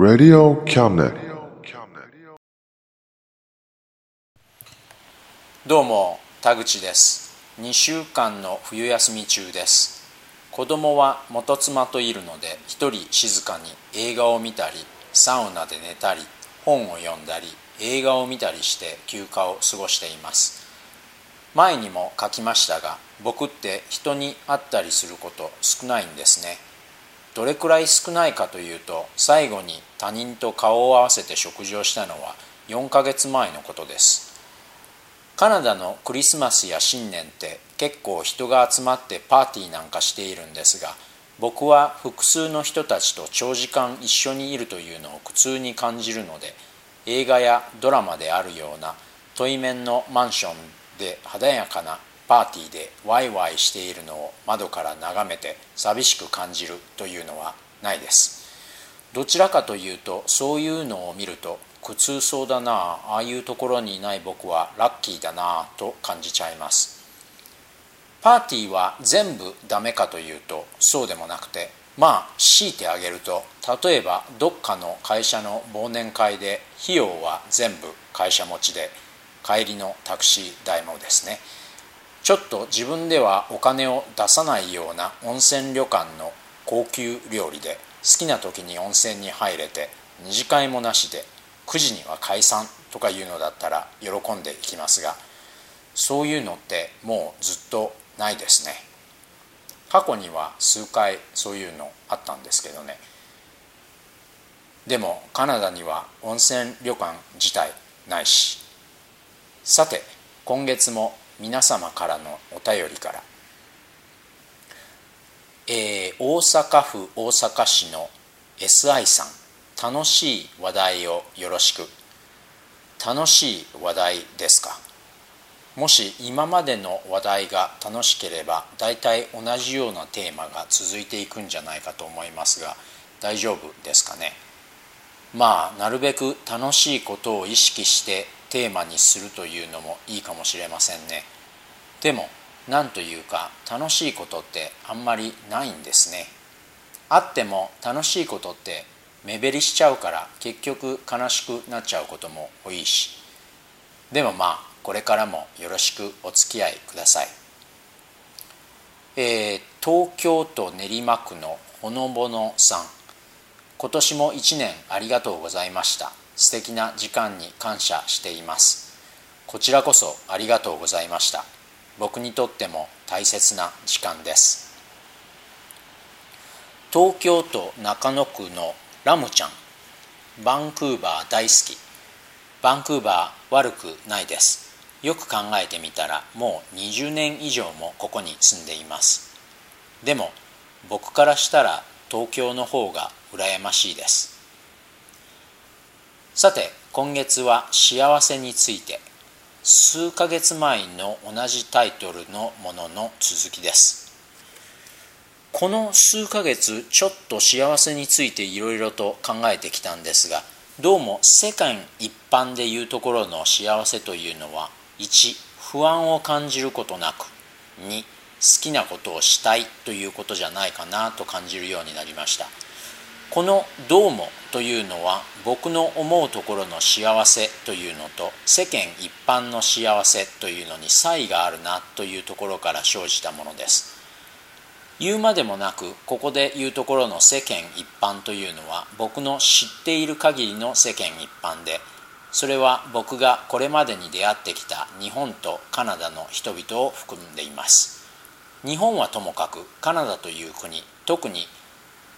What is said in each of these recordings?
Radio Cabinet. どうも田口です。2週間の冬休み中です。子供は元妻といるので一人静かに映画を見たりサウナで寝たり本を読んだり映画を見たりして休暇を過ごしています。前にも書きましたが僕って人に会ったりすること少ないんですね。どれくらい少ないかというと最後に他人と顔を合わせて食事をしたのは4ヶ月前のことです。カナダのクリスマスや新年って結構人が集まってパーティーなんかしているんですが僕は複数の人たちと長時間一緒にいるというのを苦痛に感じるので映画やドラマであるような対面のマンションで華やかなパーティーでワイワイしているのを窓から眺めて寂しく感じるというのはないです。どちらかというとそういうのを見ると苦痛そうだなああいうところにいない僕はラッキーだなあと感じちゃいます。パーティーは全部ダメかというとそうでもなくてまあ強いてあげると例えばどっかの会社の忘年会で費用は全部会社持ちで帰りのタクシー代もですね。ちょっと自分ではお金を出さないような温泉旅館の高級料理で好きな時に温泉に入れて二次会もなしで9時には解散とかいうのだったら喜んでいきますがそういうのってもうずっとないですね。過去には数回そういうのあったんですけどね。でもカナダには温泉旅館自体ないし。さて今月も皆様からのお便りから、えー、大阪府大阪市の SI さん楽しい話題をよろしく。楽しい話題ですか？もし今までの話題が楽しければ大体同じようなテーマが続いていくんじゃないかと思いますが大丈夫ですかね？まあなるべく楽しいことを意識してテーマにするというのもいいかもしれませんね。でも何というか楽しいことってあんまりないんですね。あっても楽しいことって目減りしちゃうから結局悲しくなっちゃうことも多いし。でもまあこれからもよろしくお付き合いください、えー、東京都練馬区のほのぼのさん。今年も1年ありがとうございました。素敵な時間に感謝しています。こちらこそありがとうございました。僕にとっても大切な時間です。東京都中野区のラムちゃん。バンクーバー大好き。バンクーバー悪くないです。よく考えてみたらもう20年以上もここに住んでいます。でも僕からしたら東京の方が羨ましいです。さて今月は幸せについて。数ヶ月前の同じタイトルのものの続きです。この数ヶ月ちょっと幸せについていろいろと考えてきたんですがどうも世間一般でいうところの幸せというのは1不安を感じることなく2好きなことをしたいということじゃないかなと感じるようになりました。この「どうも」というのは僕の思うところの幸せというのと世間一般の幸せというのに差異があるなというところから生じたものです。言うまでもなくここで言うところの世間一般というのは僕の知っている限りの世間一般でそれは僕がこれまでに出会ってきた日本とカナダの人々を含んでいます。日本はともかくカナダという国特に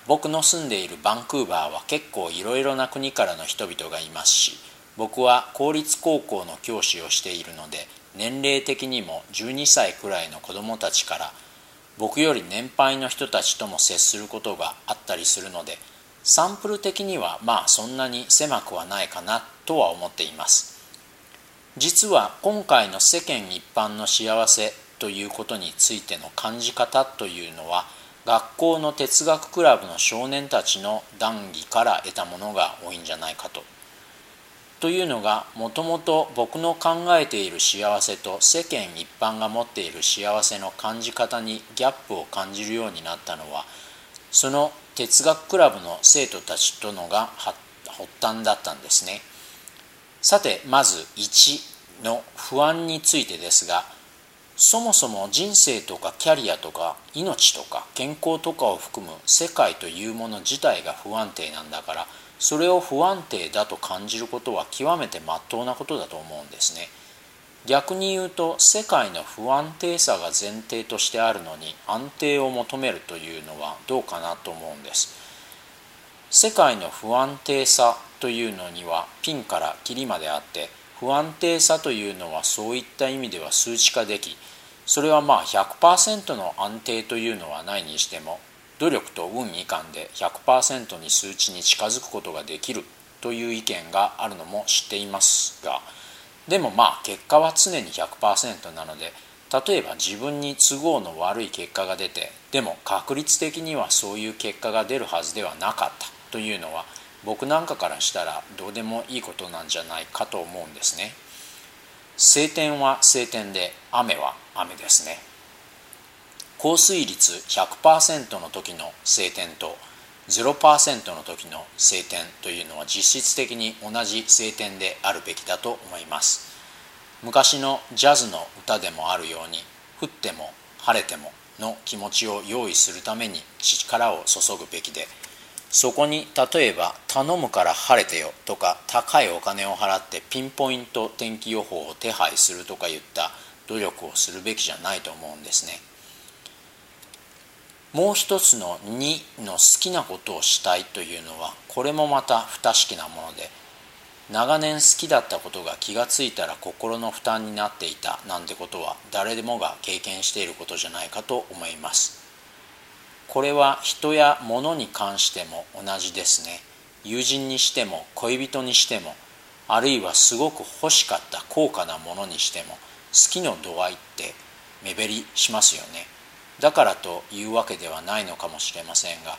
僕の住んでいるバンクーバーは結構いろいろな国からの人々がいますし僕は公立高校の教師をしているので年齢的にも12歳くらいの子どもたちから僕より年配の人たちとも接することがあったりするのでサンプル的にはまあそんなに狭くはないかなとは思っています。実は今回の世間一般の幸せということについての感じ方というのは学校の哲学クラブの少年たちの談義から得たものが多いんじゃないかと。というのがもともと僕の考えている幸せと世間一般が持っている幸せの感じ方にギャップを感じるようになったのはその哲学クラブの生徒たちとのが発端だったんですね。さてまず1の不安についてですがそもそも人生とかキャリアとか命とか健康とかを含む世界というもの自体が不安定なんだからそれを不安定だと感じることは極めて真っ当なことだと思うんですね。逆に言うと世界の不安定さが前提としてあるのに安定を求めるというのはどうかなと思うんです。世界の不安定さというのにはピンからキリまであって不安定さというのはそういった意味では数値化できそれはまあ100%の安定というのはないにしても努力と運以下で100%に数値に近づくことができるという意見があるのも知っていますがでもまあ結果は常に100%なので例えば自分に都合の悪い結果が出てでも確率的にはそういう結果が出るはずではなかったというのは僕なんかからしたらどうでもいいことなんじゃないかと思うんですね。晴天は晴天で雨は雨ですね。降水率100%の時の晴天と0%の時の晴天というのは実質的に同じ晴天であるべきだと思います。昔のジャズの歌でもあるように降っても晴れてもの気持ちを用意するために力を注ぐべきでそこに例えば「頼むから晴れてよ」とか高いお金を払ってピンポイント天気予報を手配するとかいった努力をするべきじゃないと思うんですね。もう一つの2の好きなことをしたいというのはこれもまた不確かなもので長年好きだったことが気がついたら心の負担になっていたなんてことは誰でもが経験していることじゃないかと思います。これは人や物に関しても同じですね。友人にしても恋人にしてもあるいはすごく欲しかった高価なものにしても好きの度合いって目減りしますよね。だからというわけではないのかもしれませんが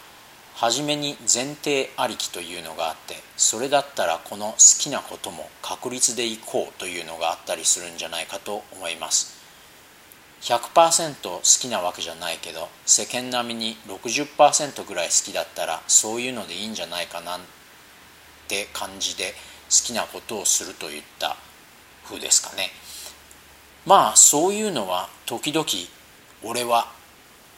初めに前提ありきというのがあってそれだったらこの好きなことも確率でいこうというのがあったりするんじゃないかと思います。100%好きなわけじゃないけど世間並みに60%ぐらい好きだったらそういうのでいいんじゃないかなって感じで好きなことをするといった風ですかね。まあそういうのは時々俺は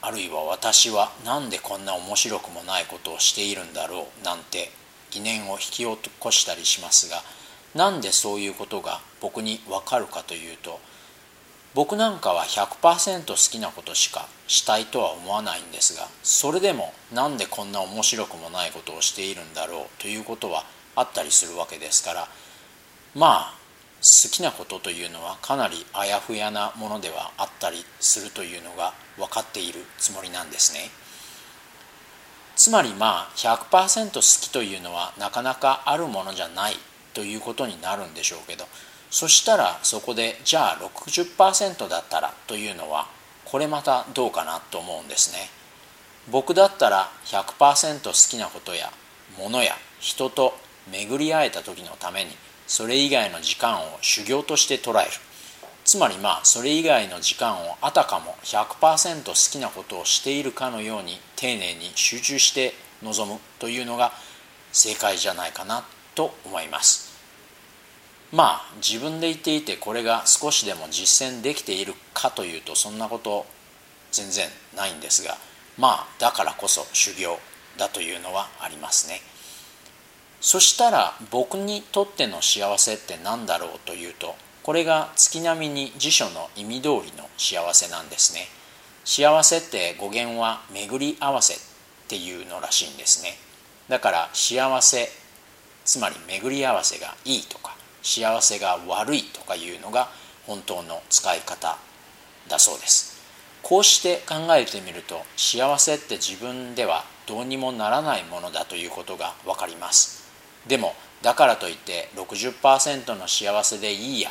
あるいは私は何でこんな面白くもないことをしているんだろうなんて疑念を引き起こしたりしますがなんでそういうことが僕に分かるかというと僕なんかは100%好きなことしかしたいとは思わないんですがそれでもなんでこんな面白くもないことをしているんだろうということはあったりするわけですからまあ好きなことというのはかなりあやふやなものではあったりするというのが分かっているつもりなんですね。つまりまあ100%好きというのはなかなかあるものじゃないということになるんでしょうけどそしたらそこでじゃあ60%だったらというのはこれまたどうかなと思うんですね。僕だったら100%好きなことや物や人と巡り会えた時のためにそれ以外の時間を修行として捉える。つまりまあそれ以外の時間をあたかも100%好きなことをしているかのように丁寧に集中して臨むというのが正解じゃないかなと思います。まあ自分で言っていてこれが少しでも実践できているかというとそんなこと全然ないんですがまあだからこそ修行だというのはありますね。そしたら僕にとっての幸せって何だろうというとこれが月並みに辞書の意味通りの幸せなんですね。幸せって語源は巡り合わせっていうのらしいんですね。だから幸せつまり巡り合わせがいいとか幸せが悪いとかいうのが本当の使い方だそうです。こうして考えてみると幸せって自分ではどうにもならないものだということが分かります。でもだからといって60%の幸せでいいや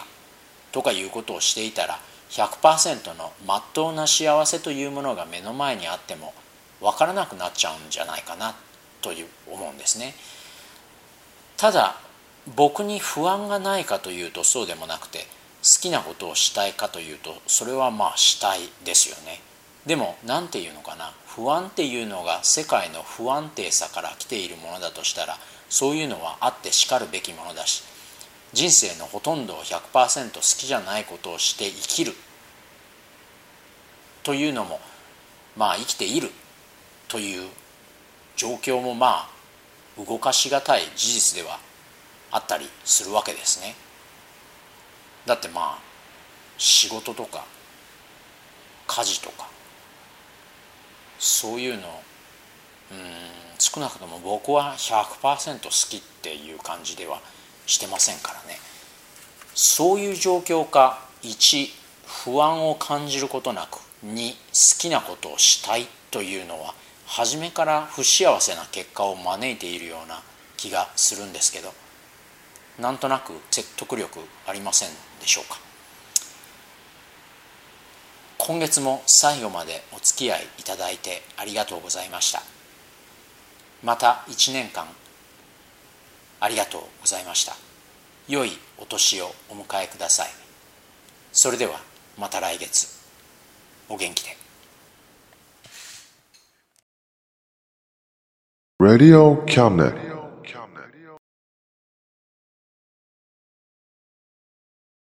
とかいうことをしていたら100%のまっとうな幸せというものが目の前にあっても分からなくなっちゃうんじゃないかなという思うんですね。ただ僕に不安がないかというとそうでもなくて好きなことをしたいかというとそれはまあしたいですよね。でも何て言うのかな。不安っていうのが世界の不安定さから来ているものだとしたらそういうのはあってしかるべきものだし人生のほとんどを100%好きじゃないことをして生きる。というのもまあ生きている。という状況もまあ動かしがたい事実ではあったりするわけですね。だってまあ仕事とか家事とかそういうのうん少なくとも僕は100%好きっていう感じではしてませんからねそういう状況か1不安を感じることなく2好きなことをしたいというのは初めから不幸せな結果を招いているような気がするんですけどなんとなく説得力ありませんでしょうか？今月も最後までお付き合いいただいてありがとうございました。また1年間ありがとうございました。良いお年をお迎えください。それではまた来月。お元気で。Radio Cabinet.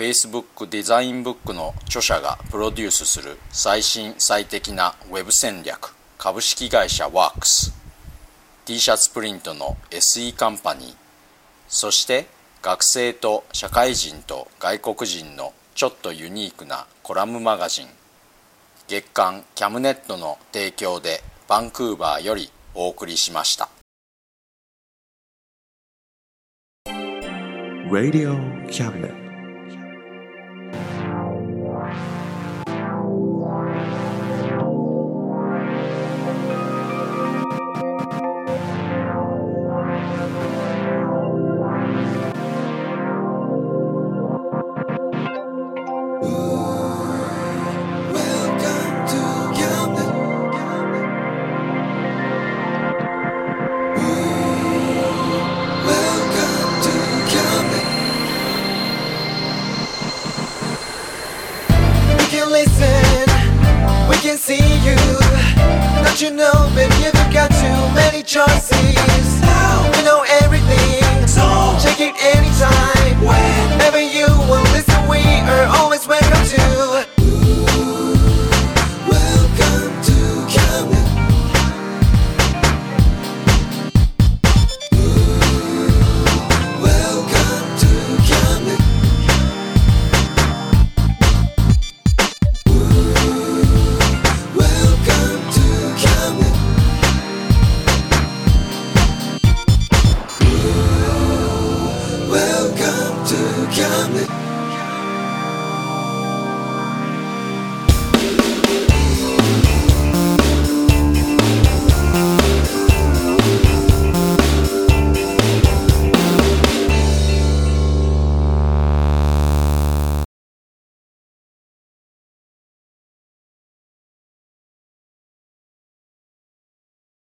Facebook デザインブックの著者がプロデュースする最新最適な Web 戦略株式会社ワークス。T シャツプリントの SE カンパニー。そして学生と社会人と外国人のちょっとユニークなコラムマガジン。月刊キャムネットの提供でバンクーバーよりお送りしました。Radio Cabinet. Josie.